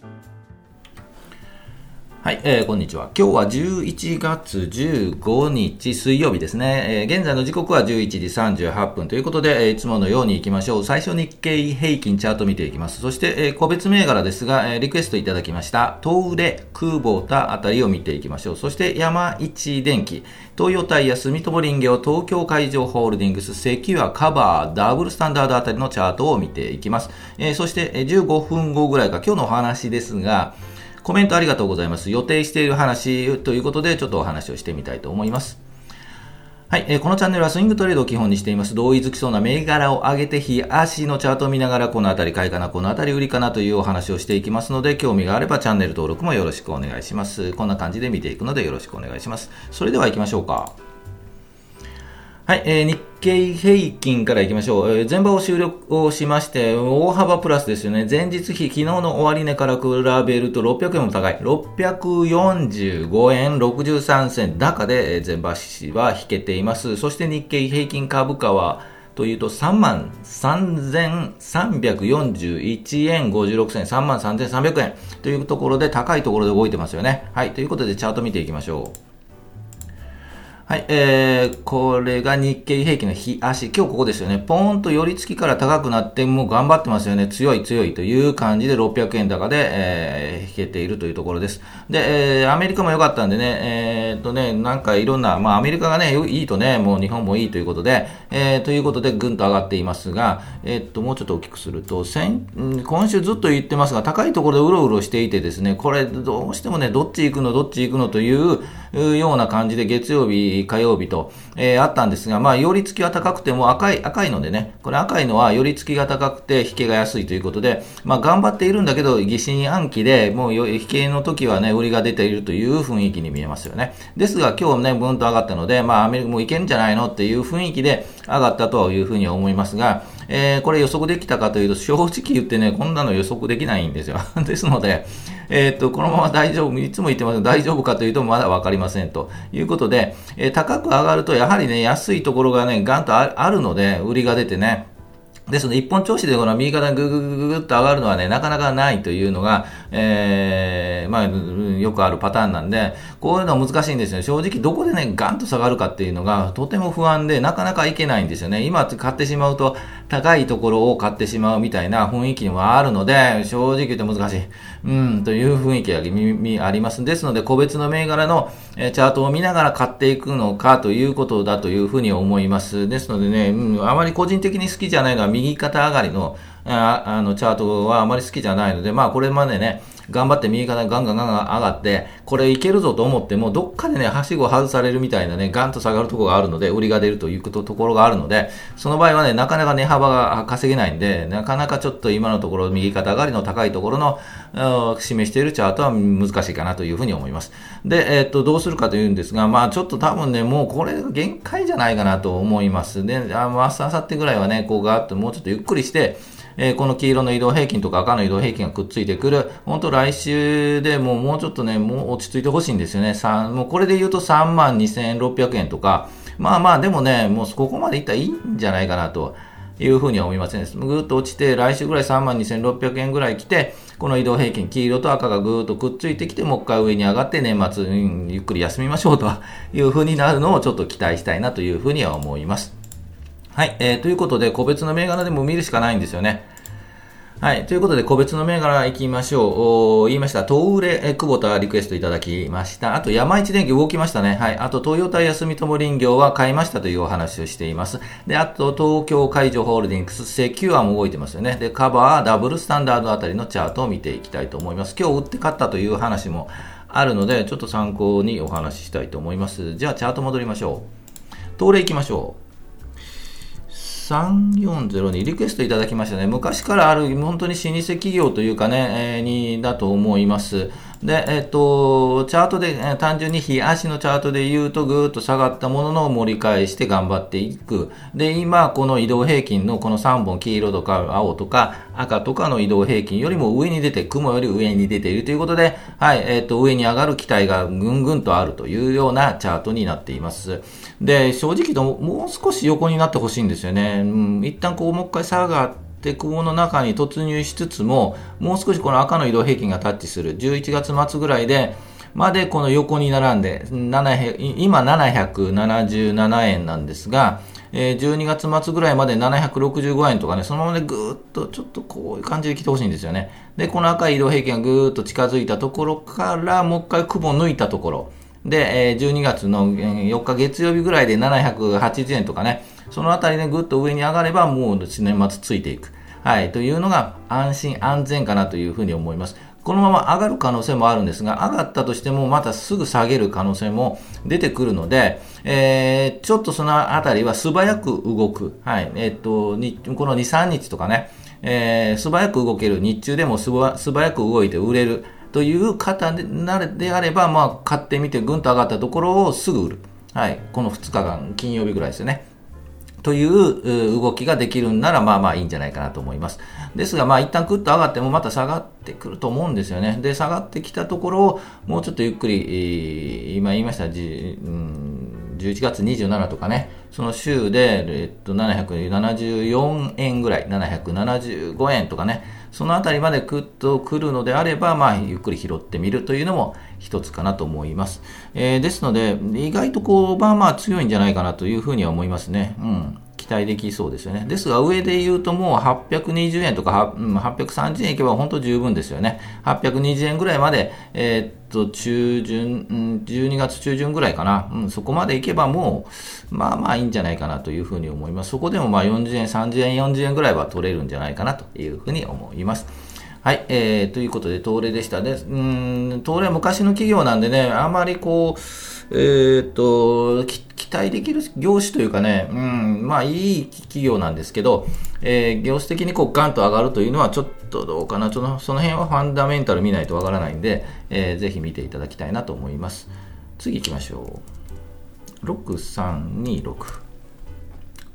Thank you. はい、えー、こんにちは。今日は11月15日水曜日ですね。えー、現在の時刻は11時38分ということで、えー、いつものように行きましょう。最初日経平均チャート見ていきます。そして、えー、個別銘柄ですが、えー、リクエストいただきました、東レ、空母タあたりを見ていきましょう。そして山一電機、東洋タイヤ、住友林業、東京海上ホールディングス、セキュア、カバー、ダブルスタンダードあたりのチャートを見ていきます。えー、そして、15分後ぐらいか、今日のお話ですが、コメントありがとうございます。予定している話ということで、ちょっとお話をしてみたいと思います。はい、えー、このチャンネルはスイングトレードを基本にしています。同意づきそうな銘柄を上げて、日足のチャートを見ながら、このあたり買いかな、このあたり売りかなというお話をしていきますので、興味があればチャンネル登録もよろしくお願いします。こんな感じで見ていくのでよろしくお願いします。それでは行きましょうか。はい、えー、日経平均からいきましょう。えー、前場を終了をしまして、大幅プラスですよね。前日比、昨日の終値から比べると600円も高い。645円63銭高で前場は引けています。そして日経平均株価は、というと3万3341円56銭、3万3300円というところで高いところで動いてますよね。はい、ということでチャート見ていきましょう。はい、えー、これが日経平均の日足。今日ここですよね。ポーンと寄り付きから高くなって、もう頑張ってますよね。強い強いという感じで600円高で、えー、引けているというところです。で、えー、アメリカも良かったんでね、えー、っとね、なんかいろんな、まあアメリカがね、いいとね、もう日本もいいということで、えー、ということでぐんと上がっていますが、えー、っと、もうちょっと大きくすると、先、今週ずっと言ってますが、高いところでうろうろしていてですね、これどうしてもね、どっち行くの、どっち行くのといういうような感じで月曜日、火曜日と、えー、あったんですが、まあ、寄り付きは高くても赤い、赤いのでね、これ赤いのは寄り付きが高くて引けが安いということで、まあ、頑張っているんだけど、疑心暗鬼で、もう引けの時はね、売りが出ているという雰囲気に見えますよね。ですが、今日ね、ブンと上がったので、まあ、アメリカもいけるんじゃないのっていう雰囲気で上がったというふうに思いますが、えー、これ予測できたかというと、正直言ってね、こんなの予測できないんですよ。ですので、えー、っと、このまま大丈夫、いつも言ってます、大丈夫かというと、まだわかりませんということで、えー、高く上がると、やはりね、安いところがね、ガンとあるので、売りが出てね、ですので、一本調子でこの右肩がぐぐぐぐっと上がるのはね、なかなかないというのが、えー、まあ、よくあるパターンなんで、こういうのは難しいんですよ。正直、どこでね、ガンと下がるかっていうのが、とても不安で、なかなかいけないんですよね。今買ってしまうと、高いところを買ってしまうみたいな雰囲気もあるので、正直言って難しい。うん、という雰囲気があります。ですので、個別の銘柄のチャートを見ながら買っていくのかということだというふうに思います。ですのでね、うん、あまり個人的に好きじゃないのは右肩上がりのあのチャートはあまり好きじゃないので、まあこれまでね、頑張って右肩ガンガンガンガン上がって、これいけるぞと思っても、どっかでね、はしご外されるみたいなね、ガンと下がるところがあるので、売りが出るというところがあるので、その場合はね、なかなか値幅が稼げないんで、なかなかちょっと今のところ、右肩上がりの高いところの、示しているチャートは難しいかなというふうに思います。で、えー、っと、どうするかというんですが、まあちょっと多分ね、もうこれ限界じゃないかなと思います。で、あ明日、明後日ぐらいはね、こうガーッともうちょっとゆっくりして、えー、この黄色の移動平均とか赤の移動平均がくっついてくる、本当来週でもうもうちょっとね、もう落ち着いてほしいんですよね。もうこれで言うと3万2600円とか、まあまあでもね、もうここまでいったらいいんじゃないかなと。いうふうには思いません、ね。ぐっと落ちて、来週ぐらい3万2600円ぐらい来て、この移動平均、黄色と赤がぐーっとくっついてきて、もう一回上に上がって、年末、うん、ゆっくり休みましょうというふうになるのをちょっと期待したいなというふうには思います。はい、えー、ということで、個別の銘柄でも見るしかないんですよね。はい。ということで、個別の銘柄行きましょう。言いました。東売れ、久保田リクエストいただきました。あと、山一電機動きましたね。はい。あと、トヨタ住友林業は買いましたというお話をしています。で、あと、東京海上ホールディングス、セキュアも動いてますよね。で、カバー、ダブルスタンダードあたりのチャートを見ていきたいと思います。今日売って買ったという話もあるので、ちょっと参考にお話ししたいと思います。じゃあ、チャート戻りましょう。東レ行きましょう。3402リクエストいただきましたね。昔からある本当に老舗企業というかね、えー、にだと思います。で、えっ、と、チャートで、え、単純に日足のチャートで言うとぐーっと下がったものの盛り返して頑張っていく。で、今、この移動平均のこの3本、黄色とか青とか赤とかの移動平均よりも上に出て、雲より上に出ているということで、はい、えっ、と、上に上がる期待がぐんぐんとあるというようなチャートになっています。で、正直ともう少し横になってほしいんですよね。うん、一旦こう、もう一回下がって、って雲の中に突入しつつも、もう少しこの赤の移動平均がタッチする11月末ぐらいで、までこの横に並んで、今777円なんですが、えー、12月末ぐらいまで765円とかね、そのままでぐーっとちょっとこういう感じで来てほしいんですよね。で、この赤い移動平均がぐーっと近づいたところから、もう一回雲抜いたところ。で、えー、12月の4日月曜日ぐらいで780円とかね、そのあたりでぐっと上に上がればもう年末ついていく。はい、というのが安心安全かなというふうに思います。このまま上がる可能性もあるんですが、上がったとしてもまたすぐ下げる可能性も出てくるので、えー、ちょっとそのあたりは素早く動く。はい。えー、っと、この2、3日とかね、えー、素早く動ける。日中でも素早く動いて売れる。という方でであれば、まあ、買ってみてぐんと上がったところをすぐ売る。はい。この2日間、金曜日ぐらいですよね。という動きができるんなら、まあまあいいんじゃないかなと思います。ですが、まあ一旦クッと上がってもまた下がってくると思うんですよね。で、下がってきたところをもうちょっとゆっくり、今言いました、じうん11月27とかね、その週で、えっと、774円ぐらい、775円とかね、そのあたりまでくっと来るのであれば、まあ、ゆっくり拾ってみるというのも一つかなと思います。えー、ですので、意外とこう、まあまあ強いんじゃないかなというふうには思いますね。うん。待できそうですよね。ですが、上で言うともう820円とか830円いけば本当十分ですよね。820円ぐらいまで、えー、っと、中旬、うん12月中旬ぐらいかな。うん、そこまでいけばもう、まあまあいいんじゃないかなというふうに思います。そこでもまあ40円、30円、40円ぐらいは取れるんじゃないかなというふうに思います。はい、えー、ということで、東レでしたね。うん、東レ昔の企業なんでね、あまりこう、えー、っと、期待できる業種というかね、うん、まあいい企業なんですけど、えー、業種的にこうガンと上がるというのはちょっとどうかな、そのその辺はファンダメンタル見ないとわからないんで、えー、ぜひ見ていただきたいなと思います。次行きましょう。6326。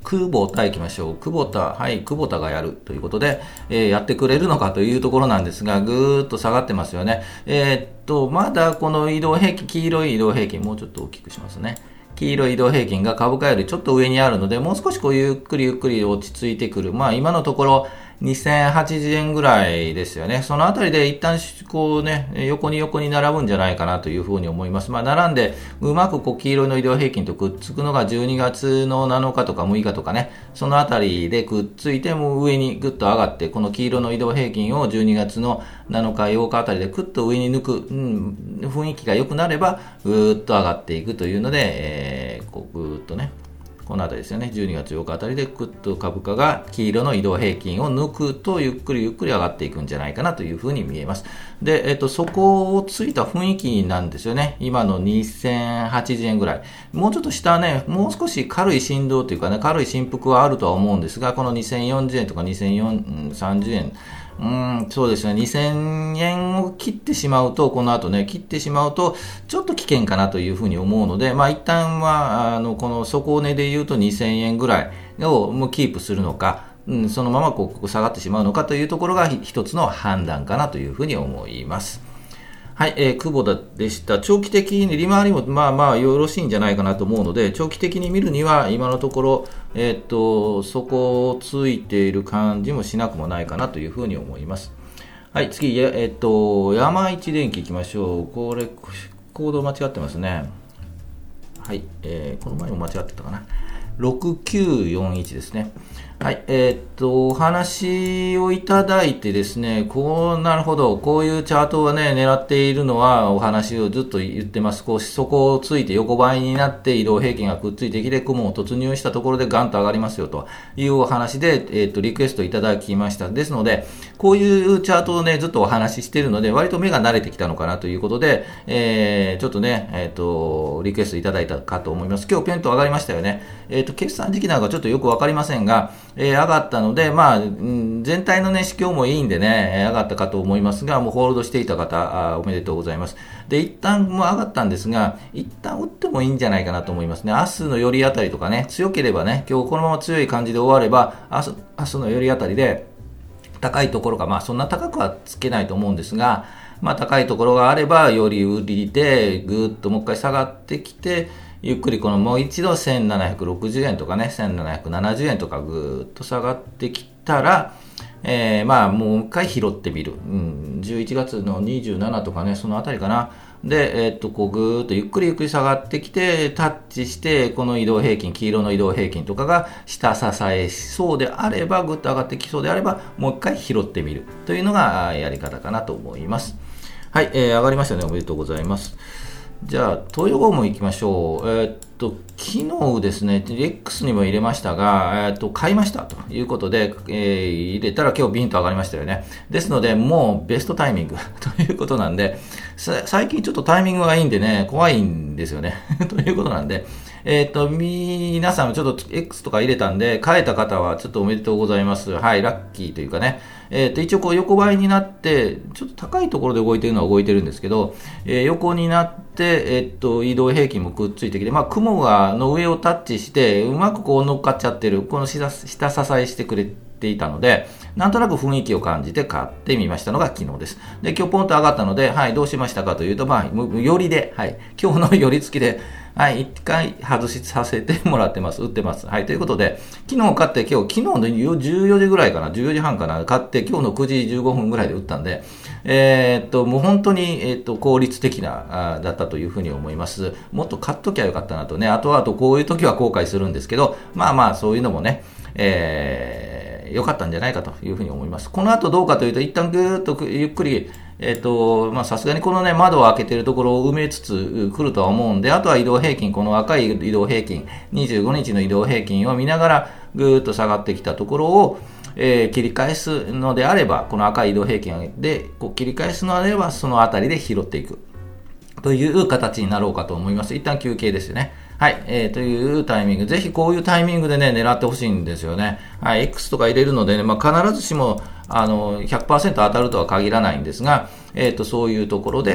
久保田行きましょう。久保田、はい、久保田がやるということで、えー、やってくれるのかというところなんですが、ぐーっと下がってますよね。えー、っと、まだこの移動平均、黄色い移動平均、もうちょっと大きくしますね。黄色い移動平均が株価よりちょっと上にあるので、もう少しこうゆっくりゆっくり落ち着いてくる。まあ今のところ、2080円ぐらいですよね。そのあたりで一旦こうね、横に横に並ぶんじゃないかなというふうに思います。まあ並んで、うまくこう黄色の移動平均とくっつくのが12月の7日とか6日とかね、そのあたりでくっついても上にぐっと上がって、この黄色の移動平均を12月の7日、8日あたりでくっと上に抜く、うん、雰囲気が良くなれば、ぐーっと上がっていくというので、えー、こうぐーっとね、この辺りですよね、12月8日あたりでぐっと株価が黄色の移動平均を抜くと、ゆっくりゆっくり上がっていくんじゃないかなというふうに見えます。で、えっと、そこをついた雰囲気なんですよね。今の2080円ぐらい。もうちょっと下ね、もう少し軽い振動というかね、軽い振幅はあるとは思うんですが、この2040円とか2030円、うん、そうですね。2000円を切ってしまうと、この後ね、切ってしまうと、ちょっと危険かなというふうに思うので、まあ一旦は、あの、この底値で言うと2000円ぐらいをもうキープするのか、うん、そのままこう下がってしまうのかというところが一つの判断かなというふうに思います。はい、えー、久保田でした。長期的に利回りもまあまあよろしいんじゃないかなと思うので、長期的に見るには今のところ、えー、っと、そこをついている感じもしなくもないかなというふうに思います。はい、次、えー、っと、山一電機行きましょう。これ、コード間違ってますね。はい、えー、この前も間違ってたかな。6941ですね。はい、えー、っと、お話をいただいてですね、こう、なるほど、こういうチャートをね、狙っているのは、お話をずっと言ってます。こう、そこをついて横ばいになって移動平均がくっついてきて、雲を突入したところでガンと上がりますよ、というお話で、えー、っと、リクエストいただきました。ですので、こういうチャートをね、ずっとお話ししているので、割と目が慣れてきたのかなということで、えー、ちょっとね、えっと、リクエストいただいたかと思います。今日ペンと上がりましたよね。えっと、決算時期なんかちょっとよくわかりませんが、えー、上がったので、まあ、全体のね、市況もいいんでね、上がったかと思いますが、もうホールドしていた方、あおめでとうございます。で、一旦もう上がったんですが、一旦打ってもいいんじゃないかなと思いますね。明日の寄りあたりとかね、強ければね、今日このまま強い感じで終われば、明日明日の寄りあたりで、高いところが、まあそんな高くはつけないと思うんですが、まあ高いところがあれば、より売りで、ぐーっともう一回下がってきて、ゆっくりこのもう一度1760円とかね、1770円とかぐーっと下がってきたら、えー、まあ、もう一回拾ってみる。うん、11月の27とかね、そのあたりかな。で、えー、っと、こうぐーっとゆっくりゆっくり下がってきて、タッチして、この移動平均、黄色の移動平均とかが下支えしそうであれば、ぐっと上がってきそうであれば、もう一回拾ってみるというのがやり方かなと思います。はい、えー、上がりましたね。おめでとうございます。じゃあ、東洋ゴム行きましょう。えー、っと、昨日ですね、X にも入れましたが、えー、っと、買いましたということで、えー、入れたら今日ビンと上がりましたよね。ですので、もうベストタイミング ということなんで、最近ちょっとタイミングがいいんでね、怖いんですよね。ということなんで、えっ、と、皆さんもちょっと X とか入れたんで、変えた方はちょっとおめでとうございます。はい、ラッキーというかね。えっ、と、一応こう横ばいになって、ちょっと高いところで動いてるのは動いてるんですけど、えー、横になって、えっ、と、移動平均もくっついてきて、まあ、雲が、の上をタッチして、うまくこう乗っかっちゃってる、この下、下支えしてくれていたので、なんとなく雰囲気を感じて買ってみましたのが昨日です。で、今日ポンと上がったので、はい、どうしましたかというと、まあ、よりで、はい、今日の寄り付きで、はい、一回外しさせてもらってます。売ってます。はい、ということで、昨日買って今日、昨日の14時ぐらいかな、14時半かな、買って今日の9時15分ぐらいで売ったんで、えー、っと、もう本当に、えー、っと、効率的な、あだったというふうに思います。もっと買っときゃよかったなとね、あとあとこういう時は後悔するんですけど、まあまあ、そういうのもね、えー、良かったんじゃないかというふうに思います。この後どうかというと、一旦ぐーっとゆっくり、えっ、と、まあ、さすがにこのね、窓を開けてるところを埋めつつ来るとは思うんで、あとは移動平均、この赤い移動平均、25日の移動平均を見ながら、ぐーっと下がってきたところを、えー、切り返すのであれば、この赤い移動平均でこう切り返すのであれば、そのあたりで拾っていく。という形になろうかと思います。一旦休憩ですよね。はい、えー、というタイミング。ぜひこういうタイミングでね、狙ってほしいんですよね。はい、X とか入れるのでね、まあ、必ずしも、あの、100%当たるとは限らないんですが、えっ、ー、と、そういうところで、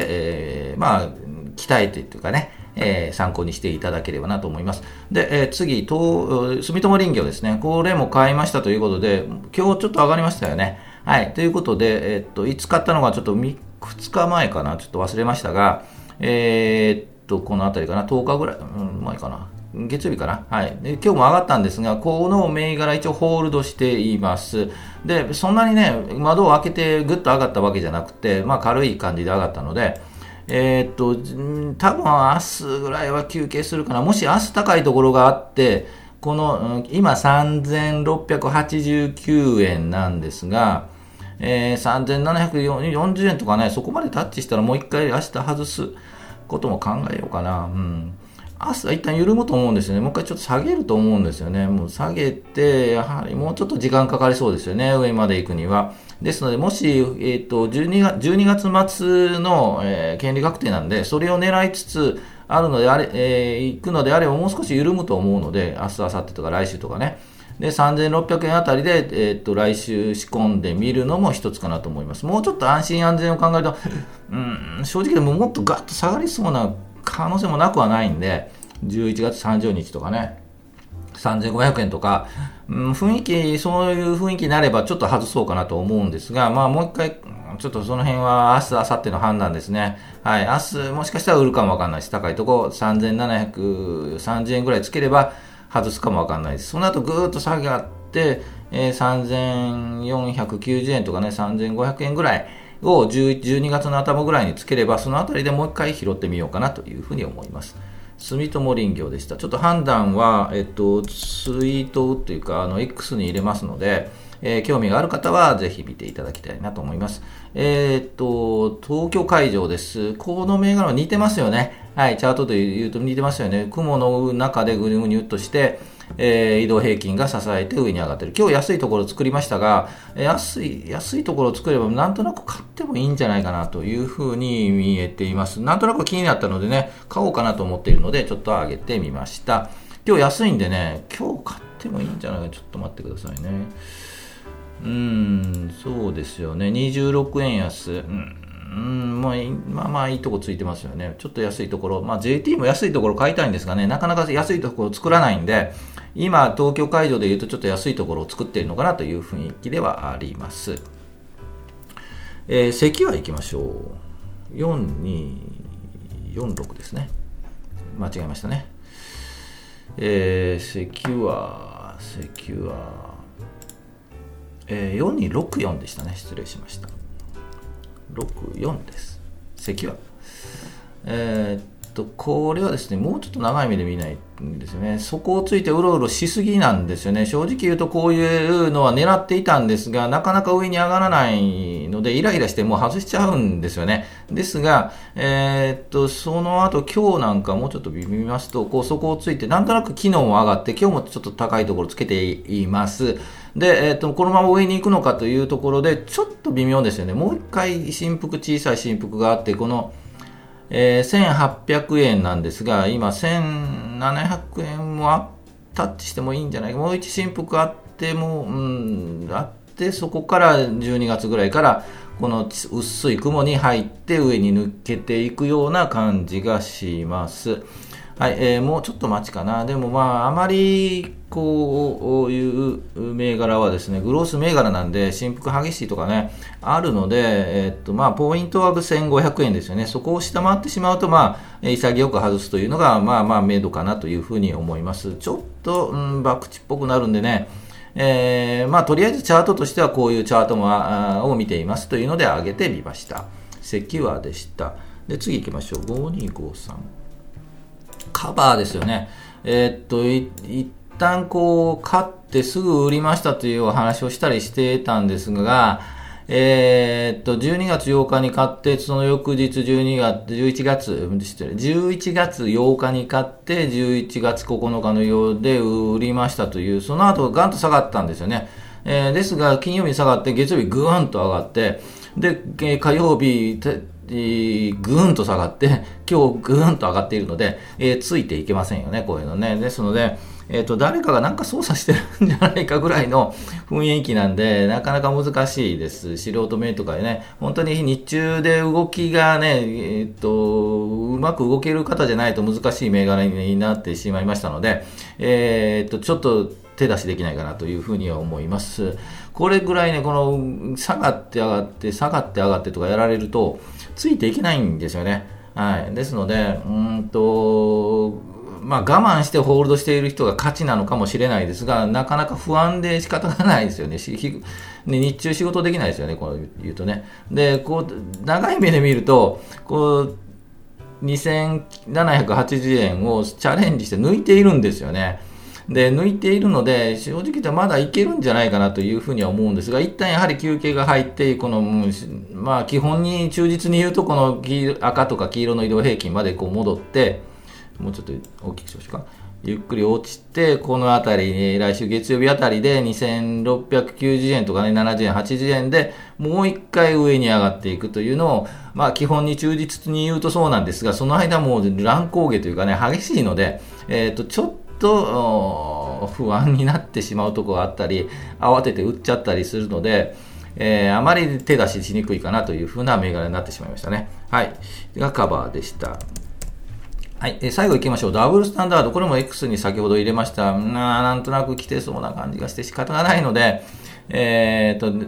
えー、まあ、鍛えてというかね、えー、参考にしていただければなと思います。で、えー、次、東、住友林業ですね。これも買いましたということで、今日ちょっと上がりましたよね。はい。ということで、えー、っと、いつ買ったのがちょっと2日前かな。ちょっと忘れましたが、えー、っと、このあたりかな。10日ぐらい、うん、前かな。月曜日かな。はい。で、今日も上がったんですが、この銘柄一応ホールドしています。で、そんなにね、窓を開けてぐっと上がったわけじゃなくて、まあ軽い感じで上がったので、えー、っと、多分明日ぐらいは休憩するかな。もし明日高いところがあって、この、今3689円なんですが、えー、3740円とかね、そこまでタッチしたらもう一回明日外すことも考えようかな。うん。朝一旦緩むと思うんですよね。もう一回ちょっと下げると思うんですよね。もう下げて、やはりもうちょっと時間かかりそうですよね。上まで行くには。ですので、もし、えっ、ー、と、12月、12月末の、えー、権利確定なんで、それを狙いつつ、あるのであれ、えー、行くのであればもう少し緩むと思うので、明日、明後日とか来週とかね。で、3600円あたりで、えっ、と、来週仕込んでみるのも一つかなと思います。もうちょっと安心安全を考えると、うん、正直でももっとガッと下がりそうな可能性もなくはないんで、11月30日とかね、3500円とか、うん、雰囲気、そういう雰囲気になればちょっと外そうかなと思うんですが、まあもう一回、ちょっとその辺は明日、明後日の判断ですね。はい。明日、もしかしたら売るかもわかんないし、高いとこ3730円ぐらいつければ外すかもわかんないです。その後ぐーっと下がって、えー、3490円とかね、3500円ぐらいを12月の頭ぐらいにつければ、そのあたりでもう一回拾ってみようかなというふうに思います。住友林業でした。ちょっと判断は、えっと、ツイートというか、あの、X に入れますので、えー、興味がある方はぜひ見ていただきたいなと思います。えー、っと、東京会場です。この銘柄は似てますよね。はい、チャートで言うと似てますよね。雲の中でぐにゅぐにゅっとして、えー、移動平均が支えて上に上がってる。今日安いところを作りましたが、安い、安いところを作ればなんとなく買ってもいいんじゃないかなというふうに見えています。なんとなく気になったのでね、買おうかなと思っているので、ちょっと上げてみました。今日安いんでね、今日買ってもいいんじゃないかちょっと待ってくださいね。うん、そうですよね。26円安。うんうん、まあ、まあまあいいとこついてますよね。ちょっと安いところ。まあ JT も安いところ買いたいんですがね、なかなか安いところ作らないんで、今、東京会場で言うとちょっと安いところを作っているのかなという雰囲気ではあります。えー、関は行きましょう。4246ですね。間違えましたね。えー、関は、関は、えー、4264でしたね。失礼しました。64です。席は。えー、と、これはですね、もうちょっと長い目で見ないんですよね。そこをついてうろうろしすぎなんですよね。正直言うとこういうのは狙っていたんですが、なかなか上に上がらないので、イライラしてもう外しちゃうんですよね。ですが、えー、っと、その後今日なんかもうちょっと見ますと、こうそこをついて、なんとなく機能も上がって、今日もちょっと高いところつけています。で、えー、っと、このまま上に行くのかというところで、ちょっと微妙ですよね。もう一回振幅、小さい振幅があって、この、えー、1800円なんですが、今1700円もタッチしてもいいんじゃないか。もう一振幅あっても、うん、あって、そこから12月ぐらいから、この薄い雲に入って上に抜けていくような感じがします。はい、えー、もうちょっと待ちかな。でもまあ、あまり、こういう銘柄はですね、グロース銘柄なんで、振幅激しいとかね、あるので、えー、っと、まあ、ポイントは1500円ですよね。そこを下回ってしまうと、まあ、潔く外すというのが、まあまあ、明度かなというふうに思います。ちょっと、うん、バクチっぽくなるんでね、えー、まあ、とりあえずチャートとしてはこういうチャートもを見ていますというので上げてみました。セキュアでした。で、次行きましょう。5253。カバーですよね。えー、っと、一旦こう、買ってすぐ売りましたというお話をしたりしてたんですが、えー、っと、12月8日に買って、その翌日12月、11月、11月8日に買って、11月9日のようで売りましたという、その後ガンと下がったんですよね。えー、ですが、金曜日に下がって、月曜日ぐーんと上がって、で、火曜日、ぐーんと下がって、今日ぐーんと上がっているので、えー、ついていけませんよね、こういうのね。ですので、えっ、ー、と、誰かがなんか操作してるんじゃないかぐらいの 雰囲気なんで、なかなか難しいです。素人目とかでね、本当に日中で動きがね、えっ、ー、と、うまく動ける方じゃないと難しい銘柄になってしまいましたので、えっ、と、ちょっと手出しできないかなというふうには思います。これぐらいね、この下がって上がって、下がって上がってとかやられると、ついていけないんですよね。はい。ですので、うんと、まあ、我慢してホールドしている人が勝ちなのかもしれないですが、なかなか不安で仕方がないですよね。ね日中仕事できないですよね、こう言うとね。で、こう、長い目で見ると、こう、2780円をチャレンジして抜いているんですよね。で、抜いているので、正直言ってまだいけるんじゃないかなというふうには思うんですが、一旦やはり休憩が入って、この、まあ、基本に忠実に言うと、この赤とか黄色の移動平均までこう戻って、もうちょっと大きくしましょうか。ゆっくり落ちて、このあたり、来週月曜日あたりで2690円とかね、70円、80円でもう一回上に上がっていくというのを、まあ基本に忠実に言うとそうなんですが、その間も乱高下というかね、激しいので、えっ、ー、と、ちょっと不安になってしまうとこがあったり、慌てて売っちゃったりするので、えー、あまり手出ししにくいかなというふうな銘柄になってしまいましたね。はい。がカバーでした。はい。え最後行きましょう。ダブルスタンダード。これも X に先ほど入れました。ななんとなく来てそうな感じがして仕方がないので、えー、っと、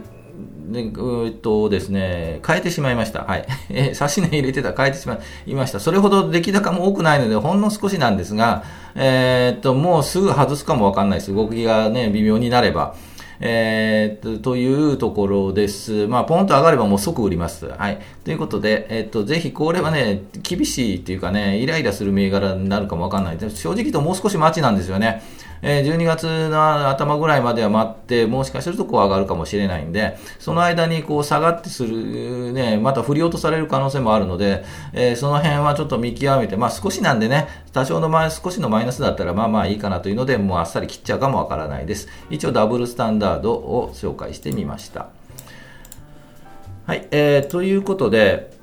で、うっとですね、変えてしまいました。はい。えー、差し値入れてた変えてしまいました。それほど出来高も多くないので、ほんの少しなんですが、えー、っと、もうすぐ外すかもわかんないです。動きがね、微妙になれば。えー、とというところです。まあ、ポンと上がればもう即売ります。はい。ということで、えっ、と、ぜひこれはね、厳しいっていうかね、イライラする銘柄になるかもわかんない。正直ともう少し待ちなんですよね。え、12月の頭ぐらいまでは待って、もしかするとこう上がるかもしれないんで、その間にこう下がってする、ね、また振り落とされる可能性もあるので、えー、その辺はちょっと見極めて、まあ少しなんでね、多少の前、少しのマイナスだったらまあまあいいかなというので、もうあっさり切っちゃうかもわからないです。一応ダブルスタンダードを紹介してみました。はい、えー、ということで、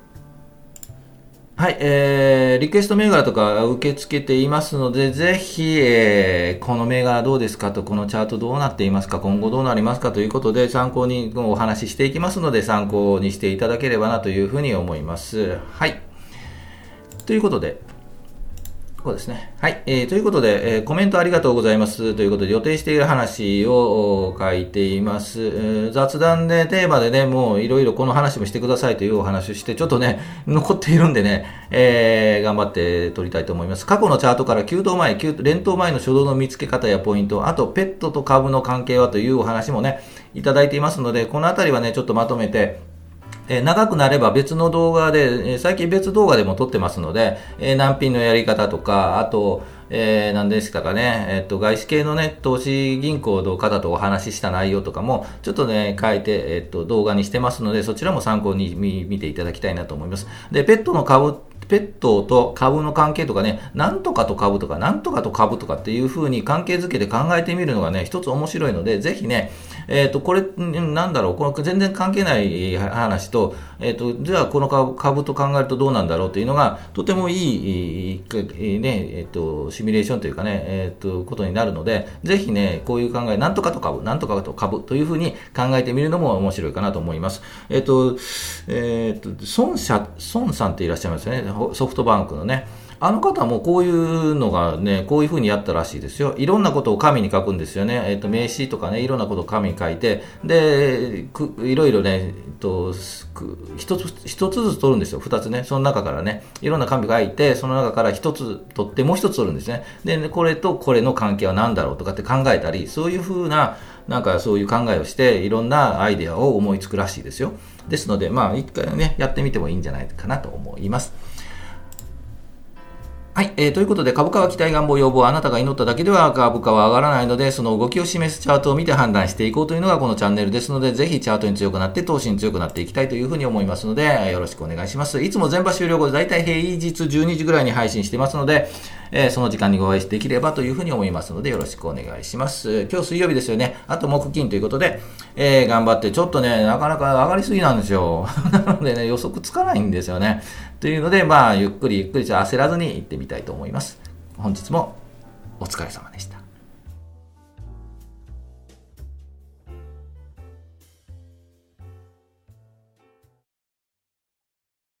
はい、えー、リクエスト銘柄とか受け付けていますので、ぜひ、えー、この銘柄どうですかと、このチャートどうなっていますか、今後どうなりますかということで、参考にお話ししていきますので、参考にしていただければなというふうに思います。はい。ということで、そうですね。はい。えー、ということで、えー、コメントありがとうございます。ということで、予定している話を書いています。えー、雑談で、テーマでね、もういろいろこの話もしてくださいというお話をして、ちょっとね、残っているんでね、えー、頑張って撮りたいと思います。過去のチャートから急騰前、連投前の初動の見つけ方やポイント、あとペットと株の関係はというお話もね、いただいていますので、このあたりはね、ちょっとまとめて、え、長くなれば別の動画で、え、最近別動画でも撮ってますので、えー、難品のやり方とか、あと、えー、何でしたかね、えっと、外資系のね、投資銀行の方とお話しした内容とかも、ちょっとね、書いて、えっと、動画にしてますので、そちらも参考に見ていただきたいなと思います。で、ペットの株ペットと株の関係とかね、なんとかと株とか、なんとかと株とかっていう風に関係づけて考えてみるのがね、一つ面白いので、ぜひね、えっ、ー、と、これ、なんだろう、この全然関係ない話と、えっ、ー、と、じゃあこの株と考えるとどうなんだろうというのが、とてもいい、ね、えっ、ー、と、シミュレーションというかね、えっ、と、ことになるので、ぜひね、こういう考え、なんとかと株、なんとかと株というふうに考えてみるのも面白いかなと思います。えっ、と、えっ、と、孫社、孫さんっていらっしゃいますよね。ソフトバンクのね。あの方もこういうのがね、こういうふうにやったらしいですよ。いろんなことを紙に書くんですよね。えっ、と、名詞とかね、いろんなことを紙に書いて、で、いろいろね、えっと、一つ、一つずつ取るんですよ。二つね。その中からね、いろんな紙書いて、その中から一つ取って、もう一つ取るんですね。で、これとこれの関係は何だろうとかって考えたり、そういうふうな、なんかそういう考えをして、いろんなアイデアを思いつくらしいですよ。ですので、まあ、一回ね、やってみてもいいんじゃないかなと思います。はい、えー。ということで、株価は期待願望要望、あなたが祈っただけでは株価は上がらないので、その動きを示すチャートを見て判断していこうというのがこのチャンネルですので、ぜひチャートに強くなって、投資に強くなっていきたいというふうに思いますので、よろしくお願いします。いつも全場終了後、だいたい平日12時ぐらいに配信してますので、えー、その時間にご愛しできればというふうに思いますので、よろしくお願いします。今日水曜日ですよね。あと木金ということで、えー、頑張って、ちょっとね、なかなか上がりすぎなんですよ。なのでね、予測つかないんですよね。というので、まあ、ゆっくりゆっくり焦らずに行ってみたいと思います。本日もお疲れ様でした。